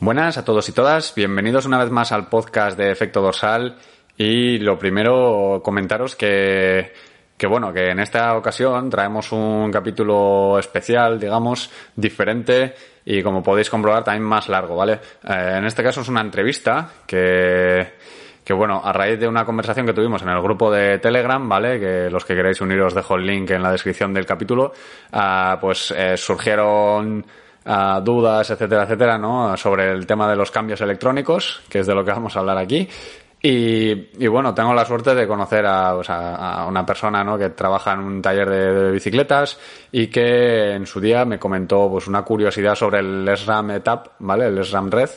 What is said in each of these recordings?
Buenas a todos y todas, bienvenidos una vez más al podcast de Efecto Dorsal y lo primero comentaros que que bueno, que en esta ocasión traemos un capítulo especial, digamos, diferente y como podéis comprobar también más largo, ¿vale? Eh, en este caso es una entrevista que, que bueno, a raíz de una conversación que tuvimos en el grupo de Telegram, ¿vale? Que los que queréis unir os dejo el link en la descripción del capítulo, ah, pues eh, surgieron ah, dudas, etcétera, etcétera, ¿no? Sobre el tema de los cambios electrónicos, que es de lo que vamos a hablar aquí. Y, bueno, tengo la suerte de conocer a, una persona ¿no? que trabaja en un taller de, bicicletas y que en su día me comentó pues una curiosidad sobre el SRAM ETAP, ¿vale? El SRAM Red,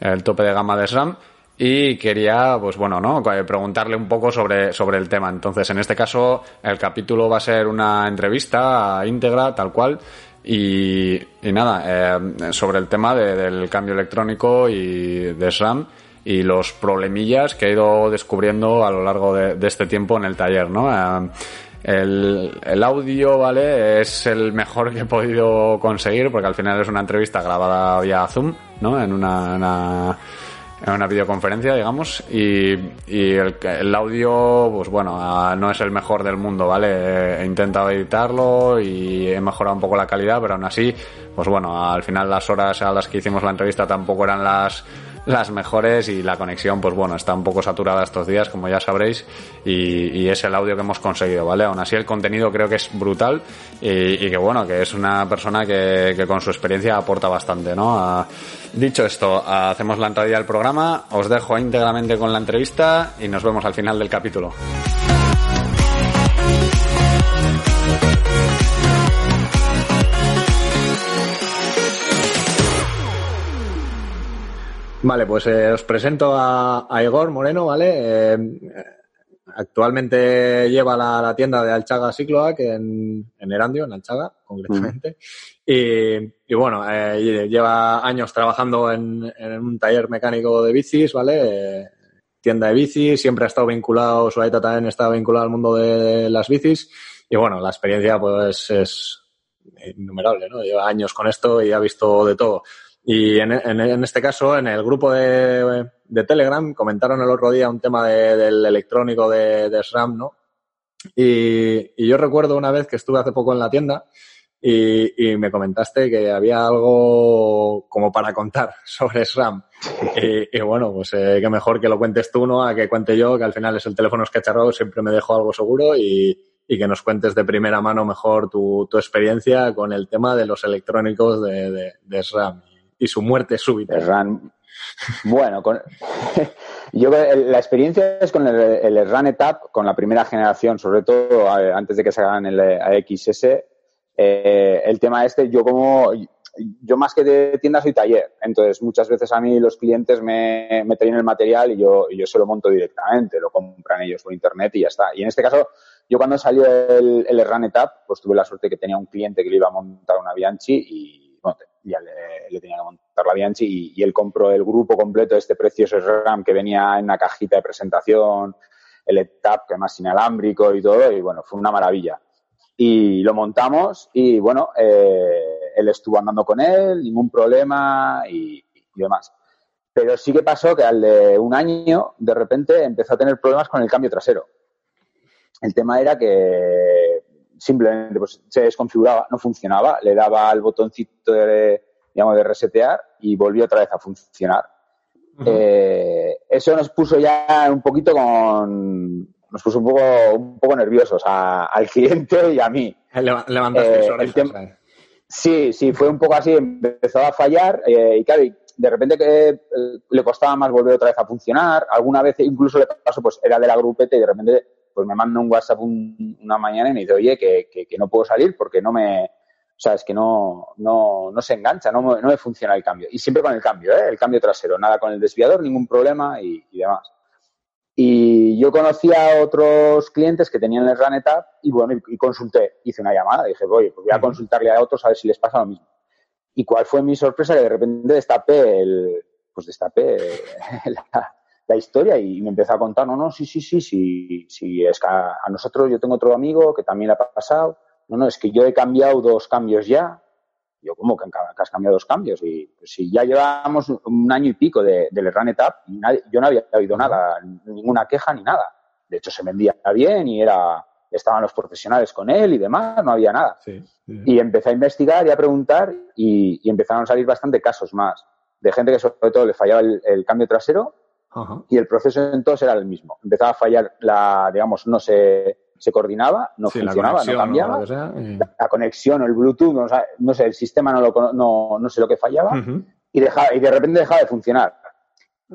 el tope de gama de SRAM y quería, pues bueno, ¿no? Preguntarle un poco sobre, sobre el tema. Entonces, en este caso, el capítulo va a ser una entrevista íntegra, tal cual. Y, nada, eh, sobre el tema del cambio electrónico y de SRAM y los problemillas que he ido descubriendo a lo largo de, este tiempo en el taller, ¿no? Eh, el, audio, ¿vale? Es el mejor que he podido conseguir porque al final es una entrevista grabada vía Zoom, ¿no? En una, en una videoconferencia, digamos, y, y el, el, audio, pues bueno, ah, no es el mejor del mundo, ¿vale? He intentado editarlo y he mejorado un poco la calidad, pero aún así, pues bueno, al final las horas a las que hicimos la entrevista tampoco eran las las mejores y la conexión, pues bueno, está un poco saturada estos días, como ya sabréis, y, es el audio que hemos conseguido, ¿vale? Aún así el contenido creo que es brutal y, que bueno, que es una persona que, con su experiencia aporta bastante, ¿no? Dicho esto, hacemos la entrada del programa, os dejo íntegramente con la entrevista y nos vemos al final del capítulo. Vale, pues eh, os presento a, Igor Moreno, ¿vale? Eh, actualmente lleva la, tienda de Alchaga Cicloac en, en Erandio, en Alchaga, concretamente. Y, bueno, eh, lleva años trabajando en, un taller mecánico de bicis, ¿vale? tienda de bicis, siempre ha estado vinculado, su aita también está vinculado al mundo de las bicis. Y bueno, la experiencia pues es innumerable, ¿no? Lleva años con esto y ha visto de todo. Y en, en, este caso, en el grupo de, de, Telegram, comentaron el otro día un tema del electrónico de, de SRAM, ¿no? Y, y, yo recuerdo una vez que estuve hace poco en la tienda y, y me comentaste que había algo como para contar sobre SRAM. Y, y bueno, pues eh, que mejor que lo cuentes tú, ¿no? A que cuente yo, que al final es el teléfono escacharrado, siempre me dejo algo seguro y, y que nos cuentes de primera mano mejor tu, tu experiencia con el tema de los electrónicos de, de, de SRAM y su muerte súbita. Bueno, con, yo la experiencia es con el, el ETAP, con la primera generación, sobre todo antes de que se hagan el AXS. Eh, el tema este, yo como, yo más que de tienda soy taller, entonces muchas veces a mí los clientes me, me traen el material y yo, yo se lo monto directamente, lo compran ellos por internet y ya está. Y en este caso, yo cuando salió el, el RAN ETAP, pues tuve la suerte que tenía un cliente que le iba a montar una Bianchi y ya le, tenía que montar la Bianchi y, él compró el grupo completo de este precioso RAM que venía en una cajita de presentación, el ETAP, que además inalámbrico y todo, y bueno, fue una maravilla. Y lo montamos y bueno, eh, él estuvo andando con él, ningún problema y, y demás. Pero sí que pasó que al de un año, de repente empezó a tener problemas con el cambio trasero. El tema era que simplemente pues, se desconfiguraba, no funcionaba, le daba al botoncito de, digamos, de resetear y volvió otra vez a funcionar. eh, eso nos puso ya un poquito con, nos puso un poco, un poco nerviosos a, al cliente y a mí. Levantaste eh, el Sí, sí, fue un poco así, empezó a fallar eh, y claro, de repente que eh, le costaba más volver otra vez a funcionar. Alguna vez incluso le pasó, pues era de la grupeta y de repente pues me manda un WhatsApp una mañana y me dice, oye, que, que, no puedo salir porque no me, O sea, es que no, no, no se engancha, no, no me funciona el cambio. Y siempre con el cambio, ¿eh? el cambio trasero, nada con el desviador, ningún problema y, demás. Y yo conocí a otros clientes que tenían el Run y bueno, y, consulté, hice una llamada, dije, oye, pues voy a consultarle a otros a ver si les pasa lo mismo. Y cuál fue mi sorpresa que de repente destapé el, pues destapé la, historia y me empezó a contar, no, no, sí, sí, sí, sí, sí, es que a, nosotros yo tengo otro amigo que también le ha pasado, no, no, es que yo he cambiado dos cambios ya. Yo, ¿cómo que, has cambiado dos cambios? Y pues, si ya llevábamos un año y pico de, del Run Etap, yo no había oído nada, ninguna queja ni nada. De hecho, se vendía bien y era, estaban los profesionales con él y demás, no había nada. Y empecé a investigar y a preguntar y, empezaron a salir bastante casos más de gente que sobre todo le fallaba el, cambio trasero y el proceso entonces era el mismo. Empezaba a fallar la, digamos, no se, se coordinaba, no funcionaba, no cambiaba. la, conexión o el Bluetooth, no, sé, el sistema no, lo, no, no sé lo que fallaba y, dejaba, y de repente dejaba de funcionar.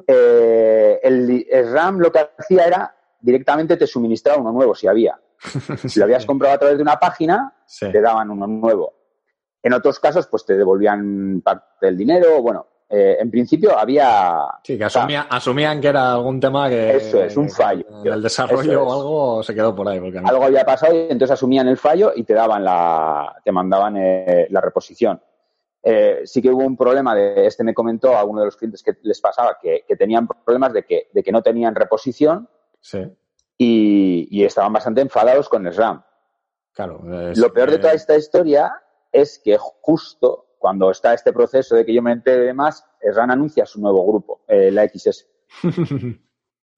Eh, el, el RAM lo que hacía era directamente te suministraba uno nuevo si había. Si lo habías comprado a través de una página, te daban uno nuevo. En otros casos, pues te devolvían parte del dinero. Bueno, eh, en principio había. Sí, que asumían que era algún tema que. Eso es, un fallo. el desarrollo o algo se quedó por ahí. Algo había pasado y entonces asumían el fallo y te daban la. te mandaban eh, la reposición. Eh, sí que hubo un problema de, este me comentó a uno de los clientes que les pasaba que, tenían problemas de que, de que no tenían reposición. Sí y, estaban bastante enfadados con el SRAM. Claro. Lo peor de toda esta historia es que justo cuando está este proceso de que yo me entere de más, SRAM anuncia su nuevo grupo, eh, la XS.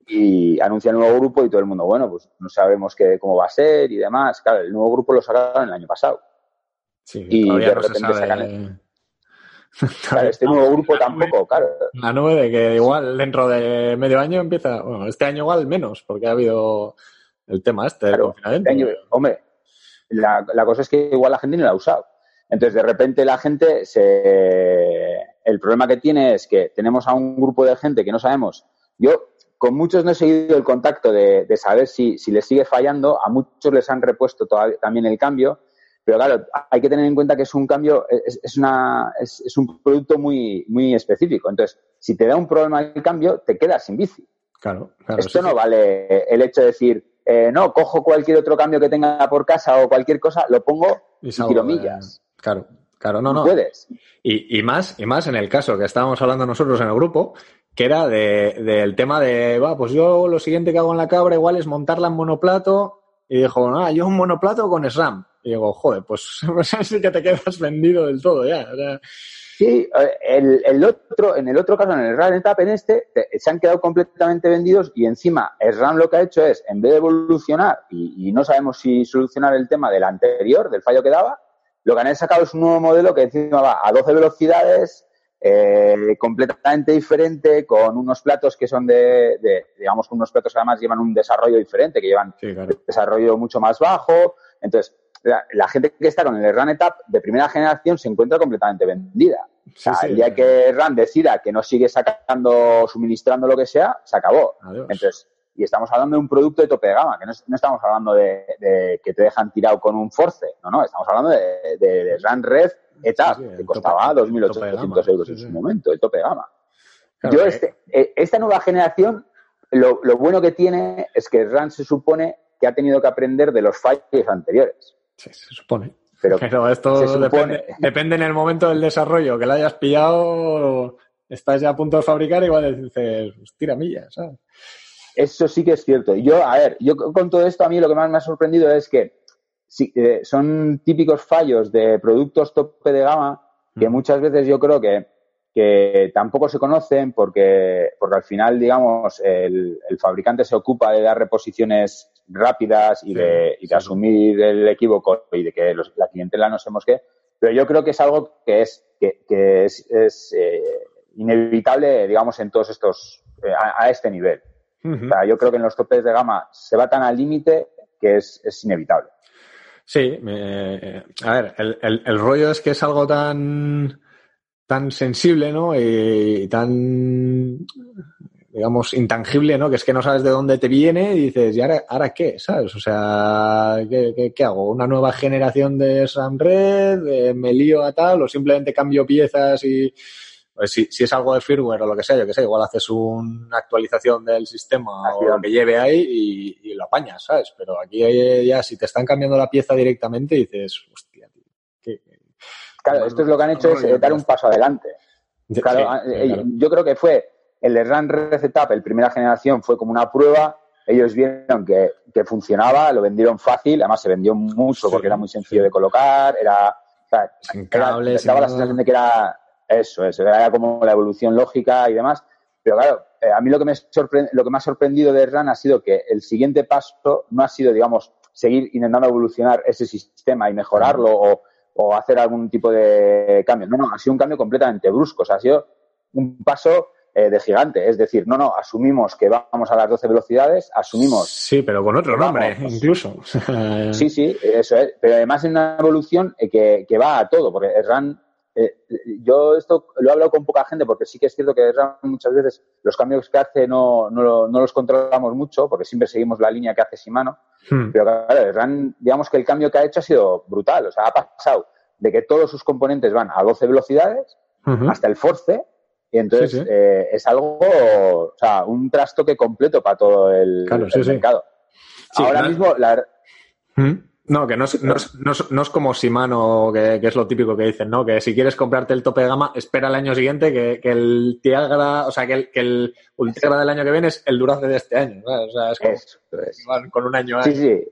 y anuncia el nuevo grupo y todo el mundo, bueno, pues no sabemos qué, cómo va a ser y demás. Claro, el nuevo grupo lo sacaron el año pasado. Sí, y de repente sacan Claro, este nuevo grupo tampoco, claro. La nube de que igual dentro de medio año empieza, bueno, este año igual menos, porque ha habido el tema este del este hombre, la, cosa es que igual la gente no la ha usado. Entonces, de repente la gente se... El problema que tiene es que tenemos a un grupo de gente que no sabemos. Yo con muchos no he seguido el contacto de, saber si, si les sigue fallando. A muchos les han repuesto todavía, también el cambio pero claro, hay que tener en cuenta que es un cambio, es, una, es, un producto muy, muy específico. Entonces, si te da un problema el cambio, te quedas sin bici. Claro, Esto no vale el hecho de decir, eh, no, cojo cualquier otro cambio que tenga por casa o cualquier cosa, lo pongo y, tiro millas. Claro, claro, no, no. Puedes. Y, y, más, y más en el caso que estábamos hablando nosotros en el grupo, que era de, del tema de, va, pues yo lo siguiente que hago en la cabra igual es montarla en monoplato. Y dijo, no, yo un monoplato con SRAM. Y digo, joder, pues sí que te quedas vendido del todo ya. Sí, el, el, otro, en el otro caso, en el RAM Etap, en este, se han quedado completamente vendidos y encima el RAM lo que ha hecho es, en vez de evolucionar y, no sabemos si solucionar el tema del anterior, del fallo que daba, lo que han sacado es un nuevo modelo que encima va a 12 velocidades, eh, completamente diferente, con unos platos que son de, de, digamos, unos platos que además llevan un desarrollo diferente, que llevan un desarrollo mucho más bajo. Entonces, la, gente que está con el Run Etap de primera generación se encuentra completamente vendida. o sea, el día que Run decida que no sigue sacando, suministrando lo que sea, se acabó. Entonces, y estamos hablando de un producto de tope de gama, que no, estamos hablando de, que te dejan tirado con un force, no, no, estamos hablando de, de, Run Red Etap, que costaba 2.800 euros en su momento, el tope de gama. Yo, eh. este, eh, esta nueva generación, lo, lo bueno que tiene es que Run se supone que ha tenido que aprender de los fallos anteriores. Sí, se supone. Pero, esto depende, en el momento del desarrollo, que la hayas pillado, estás ya a punto de fabricar igual dices, pues tira millas, ¿sabes? Eso sí que es cierto. Yo, a ver, yo con todo esto a mí lo que más me ha sorprendido es que eh, son típicos fallos de productos tope de gama que muchas veces yo creo que, que tampoco se conocen porque, porque al final, digamos, el, el fabricante se ocupa de dar reposiciones rápidas y, de, y de asumir el equívoco y de que la clientela no sabemos qué. Pero yo creo que es algo que es, que, que es, es eh, inevitable, digamos, en todos estos, eh, a, este nivel. O sea, yo creo que en los topes de gama se va tan al límite que es, es inevitable. Sí, a ver, el, el, el, rollo es que es algo tan, tan sensible, ¿no? Y, tan digamos, intangible, ¿no? Que es que no sabes de dónde te viene y dices, ¿y ahora, ahora qué? ¿Sabes? O sea, ¿qué, qué, hago? ¿Una nueva generación de SRAM Red? ¿Me lío a tal? ¿O simplemente cambio piezas y si, si, es algo de firmware o lo que sea, yo que sé, igual haces una actualización del sistema o lo que lleve ahí y, lo apañas, ¿sabes? Pero aquí ya si te están cambiando la pieza directamente dices, hostia, tío, Claro, esto es lo que han hecho es eh, dar un paso adelante. Claro, eh, yo creo que fue el RAN Resetup, el primera generación, fue como una prueba. Ellos vieron que, que funcionaba, lo vendieron fácil, además se vendió mucho porque era muy sencillo de colocar, era, o sea, cables, daba la sensación de que era eso, eso, era como la evolución lógica y demás. Pero claro, eh, a mí lo que, me lo que me ha sorprendido de RAN ha sido que el siguiente paso no ha sido, digamos, seguir intentando evolucionar ese sistema y mejorarlo o, o hacer algún tipo de cambio. No, no, ha sido un cambio completamente brusco. O sea, ha sido un paso eh, de gigante. Es decir, no, no, asumimos que vamos a las 12 velocidades, asumimos. Sí, pero con otro nombre, incluso. sí, sí, eso es. Pero además es una evolución eh, que, que va a todo, porque RAN eh, yo esto lo he hablado con poca gente porque sí que es cierto que muchas veces los cambios que hace no, no, no, los controlamos mucho porque siempre seguimos la línea que hace Shimano. Hmm. Pero claro, digamos que el cambio que ha hecho ha sido brutal. O sea, ha pasado de que todos sus componentes van a 12 velocidades hasta el force y entonces eh, es algo, o sea, un trastoque completo para todo el, mercado. Ahora mismo, la... ¿Mm? No, que no es, no es, no es, como Shimano, que, que, es lo típico que dicen, ¿no? Que si quieres comprarte el tope de gama, espera el año siguiente que, que el Tiagra, o sea, que el, que el Ultegra del año que viene es el Durace de este año, O sea, es como, con un año Sí, sí.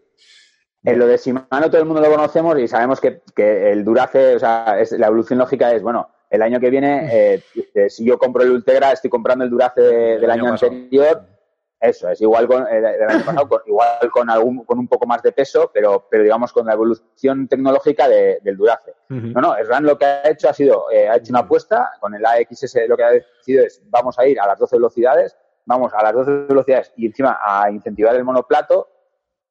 En lo de Shimano todo el mundo lo conocemos y sabemos que, que el Durace, o sea, es, la evolución lógica es, bueno, el año que viene, eh, eh, si yo compro el Ultegra, estoy comprando el Durace del año, anterior eso es, igual con el, eh, año pasado, igual con algún, con un poco más de peso, pero, pero digamos con la evolución tecnológica del Durace. No, no, SRAM lo que ha hecho ha sido, eh, ha hecho una apuesta, con el AXS lo que ha decidido es, vamos a ir a las 12 velocidades, vamos a las 12 velocidades y encima a incentivar el monoplato,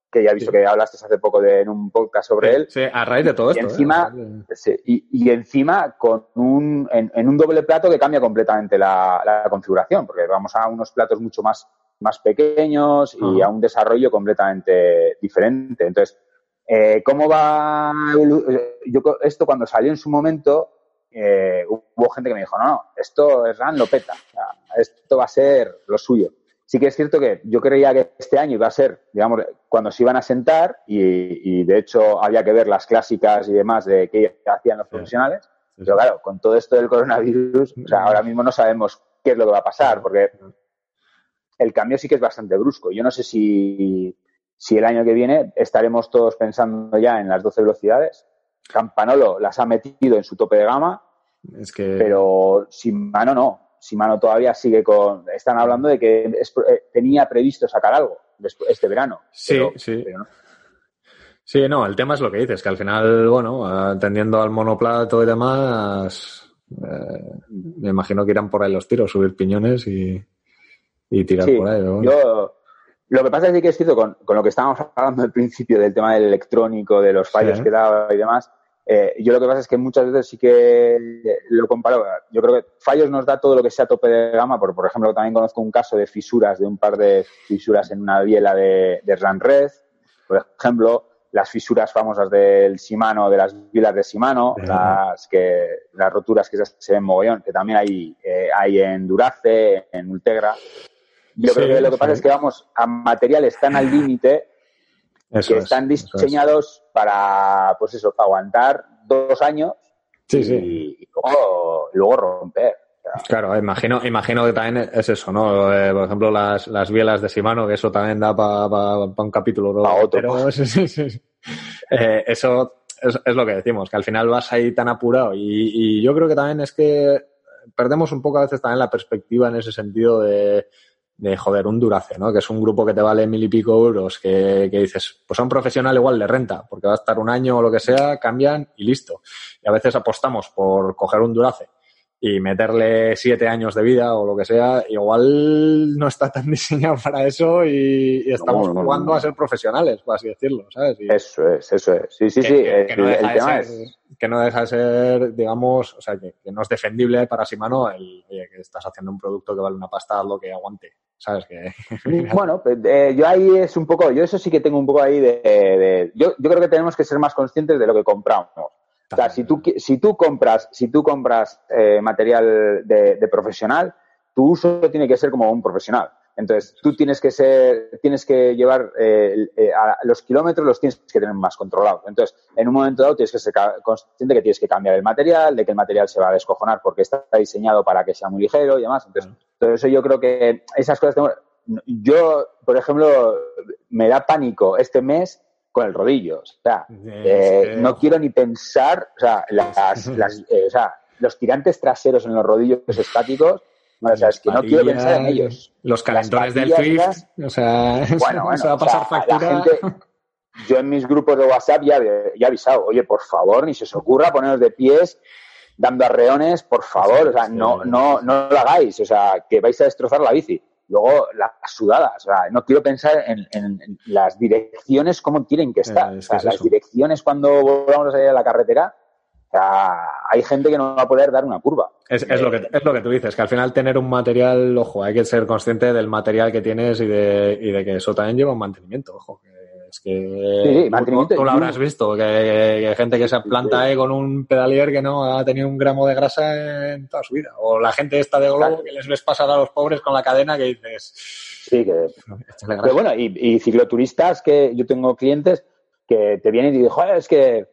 que ya he visto que hablaste hace poco de, en un podcast sobre él. Sí, a raíz de todo y esto. Encima, ¿eh? y, encima con un, en, un doble plato que cambia completamente la, la configuración, porque vamos a unos platos mucho más más pequeños y a un desarrollo completamente diferente. Entonces, eh, ¿cómo va? Yo, esto cuando salió en su momento, eh, hubo gente que me dijo, no, no, esto es RAN lo peta, esto va a ser lo suyo. Sí que es cierto que yo creía que este año iba a ser, digamos, cuando se iban a sentar y, de hecho había que ver las clásicas y demás de qué hacían los profesionales. Pero claro, con todo esto del coronavirus, o sea, ahora mismo no sabemos qué es lo que va a pasar, porque el cambio sí que es bastante brusco. Yo no sé si, si el año que viene estaremos todos pensando ya en las 12 velocidades. Campanolo las ha metido en su tope de gama, es que... pero Shimano no. Shimano todavía sigue con... Están hablando de que eh, tenía previsto sacar algo este verano. Sí, sí. no. Sí, no, el tema es lo que dices, que al final, bueno, atendiendo al monoplato y demás, eh, me imagino que irán por ahí los tiros, subir piñones y, y tirar por ahí. Yo, lo que pasa es que es cierto, con, con, lo que estábamos hablando al principio del tema del electrónico, de los fallos que daba y demás, eh, yo lo que pasa es que muchas veces sí que lo comparo. Yo creo que fallos nos da todo lo que sea tope de gama, porque por ejemplo también conozco un caso de fisuras, de un par de fisuras en una biela de, de Red, por ejemplo, las fisuras famosas del Shimano, de las bielas de Shimano, las que las roturas que se ven mogollón, que también hay, eh, hay en Durace, en Ultegra. Yo creo que lo que pasa es que vamos a materiales tan al límite que están diseñados para, pues eso, para aguantar dos años y, luego, romper. Claro, imagino, imagino que también es eso, ¿no? Eh, por ejemplo, las, las bielas de Shimano, que eso también da para un capítulo. Para otro. Pero, eh, eso es, es, lo que decimos, que al final vas ahí tan apurado. Y, y yo creo que también es que perdemos un poco a veces también la perspectiva en ese sentido de de joder, un Durace, ¿no? Que es un grupo que te vale mil y pico euros, que, que dices, pues a un profesional igual le renta, porque va a estar un año o lo que sea, cambian y listo. Y a veces apostamos por coger un Durace y meterle siete años de vida o lo que sea, igual no está tan diseñado para eso y, estamos jugando a ser profesionales, por así decirlo, ¿sabes? eso es, eso es. Sí, sí, sí. Que, no deja de ser, digamos, o sea, que, no es defendible para Simano el que estás haciendo un producto que vale una pasta, lo que aguante. ¿Sabes? Que... bueno, pues, eh, yo ahí es un poco, yo eso sí que tengo un poco ahí de, yo, yo creo que tenemos que ser más conscientes de lo que compramos. O sea, si tú, si tú compras, si tú compras eh, material de, de, profesional, tu uso tiene que ser como un profesional. Entonces, tú tienes que ser, tienes que llevar eh, eh, a los kilómetros los tienes que tener más controlados. Entonces, en un momento dado tienes que ser consciente que tienes que cambiar el material, de que el material se va a descojonar porque está diseñado para que sea muy ligero y demás. Entonces, todo eso yo creo que esas cosas tengo, yo, por ejemplo, me da pánico este mes con el rodillo. O sea, eh, no quiero ni pensar, o sea, las, las, o sea, los tirantes traseros en los rodillos estáticos o sea, es que no quiero pensar en ellos. Los calentones del Swift, o sea, bueno, bueno, va a pasar factura. yo en mis grupos de WhatsApp ya, ya he avisado, oye, por favor, ni se os ocurra poneros de pies dando arreones, por favor, o sea, no, no, no lo hagáis, o sea, que vais a destrozar la bici. Luego, las sudadas, o sea, no quiero pensar en, en, las direcciones, cómo tienen que estar. o sea, las direcciones cuando volvamos a salir a la carretera, o sea, hay gente que no va a poder dar una curva. Es, lo que, es lo que tú dices, que al final tener un material, ojo, hay que ser consciente del material que tienes y de, y de que eso también lleva un mantenimiento, ojo. es que sí, mantenimiento. Tú, lo habrás visto, que, hay gente que se planta ahí con un pedalier que no ha tenido un gramo de grasa en toda su vida. O la gente esta de globo que les ves pasar a los pobres con la cadena que dices... Sí, que... Pero bueno, y, y cicloturistas que yo tengo clientes que te vienen y dicen, joder, es que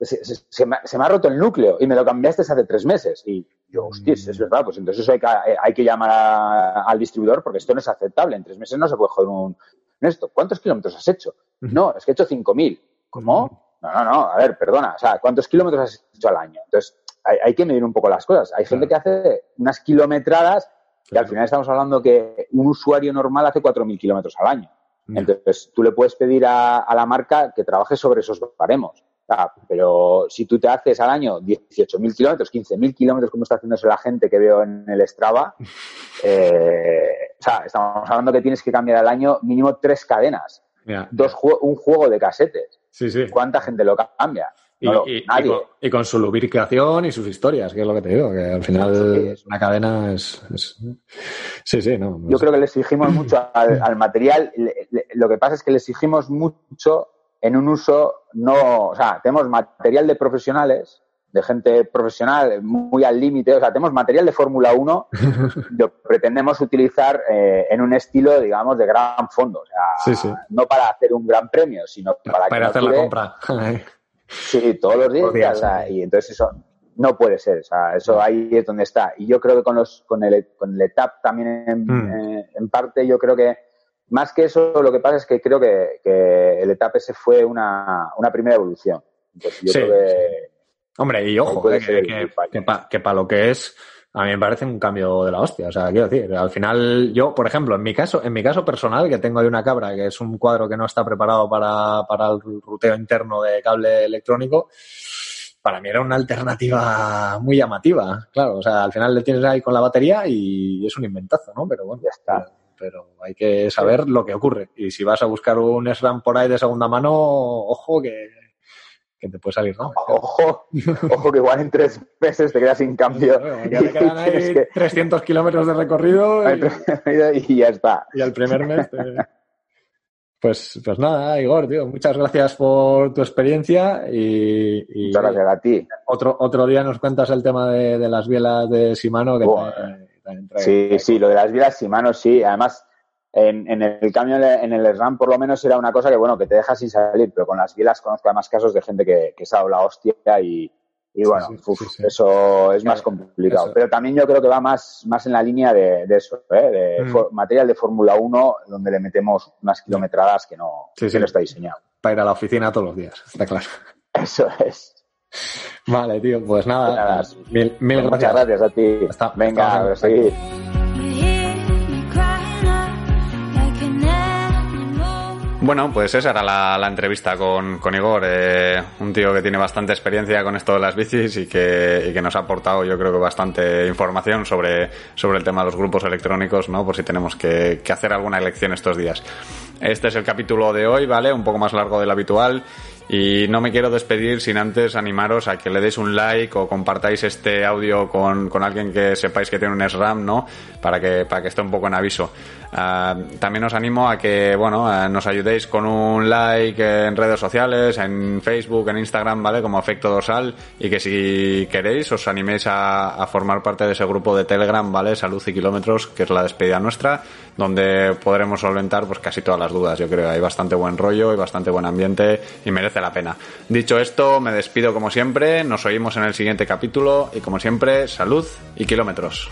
se, me, ha roto el núcleo y me lo cambiaste hace tres meses. Y yo, hostias, es verdad, pues entonces eso hay que, hay que llamar al distribuidor porque esto no es aceptable. En tres meses no se puede joder un... Esto, ¿cuántos kilómetros has hecho? No, es que he hecho 5.000. ¿Cómo? No, no, no, a ver, perdona. O sea, ¿cuántos kilómetros has hecho al año? Entonces, hay, hay que medir un poco las cosas. Hay gente que hace unas kilometradas y al final estamos hablando que un usuario normal hace 4.000 kilómetros al año. Entonces, tú le puedes pedir a, a, la marca que trabaje sobre esos baremos. Ah, pero si tú te haces al año 18.000 kilómetros, 15.000 kilómetros, como está haciéndose la gente que veo en el Strava, eh, o sea, estamos hablando que tienes que cambiar al año mínimo tres cadenas. dos un juego de casetes. Sí, sí. ¿Cuánta gente lo cambia? Y, nadie. Y, con, su lubricación y sus historias, que es lo que te digo, que al final una cadena es, Sí, sí, no. Yo creo que le exigimos mucho al, al material. lo que pasa es que le exigimos mucho en un uso no, o sea, tenemos material de profesionales, de gente profesional muy al límite, o sea, tenemos material de Fórmula 1 que pretendemos utilizar eh, en un estilo, digamos, de gran fondo, o sea, no para hacer un gran premio, sino para, para hacer la compra. sí, todos los días, y entonces eso no puede ser, o sea, eso ahí es donde está. Y yo creo que con los con el, con el ETAP también en, hmm. eh, en parte yo creo que más que eso, lo que pasa es que creo que, el etapa ese fue una, primera evolución. sí, Hombre, y ojo, eh, que, para lo que es, a mí me parece un cambio de la hostia. O sea, quiero decir, al final, yo, por ejemplo, en mi caso, en mi caso personal, que tengo ahí una cabra, que es un cuadro que no está preparado para, para el ruteo interno de cable electrónico, para mí era una alternativa muy llamativa. Claro, o sea, al final le tienes ahí con la batería y es un inventazo, ¿no? Pero bueno, ya está pero hay que saber lo que ocurre. Y si vas a buscar un SRAM por ahí de segunda mano, ojo que, te puede salir, ¿no? Ojo, ojo que igual en tres meses te quedas sin cambio. ya te quedan ahí 300 kilómetros de recorrido y... ya está. Y al primer mes Pues, pues nada, Igor, tío, muchas gracias por tu experiencia y, muchas gracias a ti. Otro, otro día nos cuentas el tema de, las bielas de Shimano que Sí, sí, lo de las vidas y manos, sí. Además, en, el cambio en el RAM por lo menos era una cosa que, bueno, que te deja sin salir, pero con las bielas conozco además casos de gente que, que se ha dado la hostia y, bueno, eso es más complicado. Pero también yo creo que va más, más en la línea de, eso, ¿eh? de mm. material de Fórmula 1 donde le metemos unas kilometradas que no, que no está diseñado. Para ir a la oficina todos los días, está claro. Eso es. Vale, tío, pues nada, mil, mil pues Muchas gracias. a ti. Venga, a seguir. Bueno, pues esa era la, entrevista con, con Igor, eh, un tío que tiene bastante experiencia con esto de las bicis y que, y que, nos ha aportado yo creo que bastante información sobre, sobre el tema de los grupos electrónicos, ¿no? Por si tenemos que, que hacer alguna elección estos días. Este es el capítulo de hoy, ¿vale? Un poco más largo del habitual Y no me quiero despedir sin antes animaros a que le deis un like o compartáis este audio con, con alguien que sepáis que tiene un SRAM, ¿no? Para que, para que esté un poco en aviso. Ah, también os animo a que, bueno, eh, nos ayudéis con un like en redes sociales, en Facebook, en Instagram, ¿vale? Como efecto dorsal. Y que si queréis os animéis a, formar parte de ese grupo de Telegram, ¿vale? Salud y kilómetros, que es la despedida nuestra, donde podremos solventar pues casi todas las dudas. Yo creo hay bastante buen rollo y bastante buen ambiente y la pena. Dicho esto, me despido como siempre, nos oímos en el siguiente capítulo y como siempre, salud y kilómetros.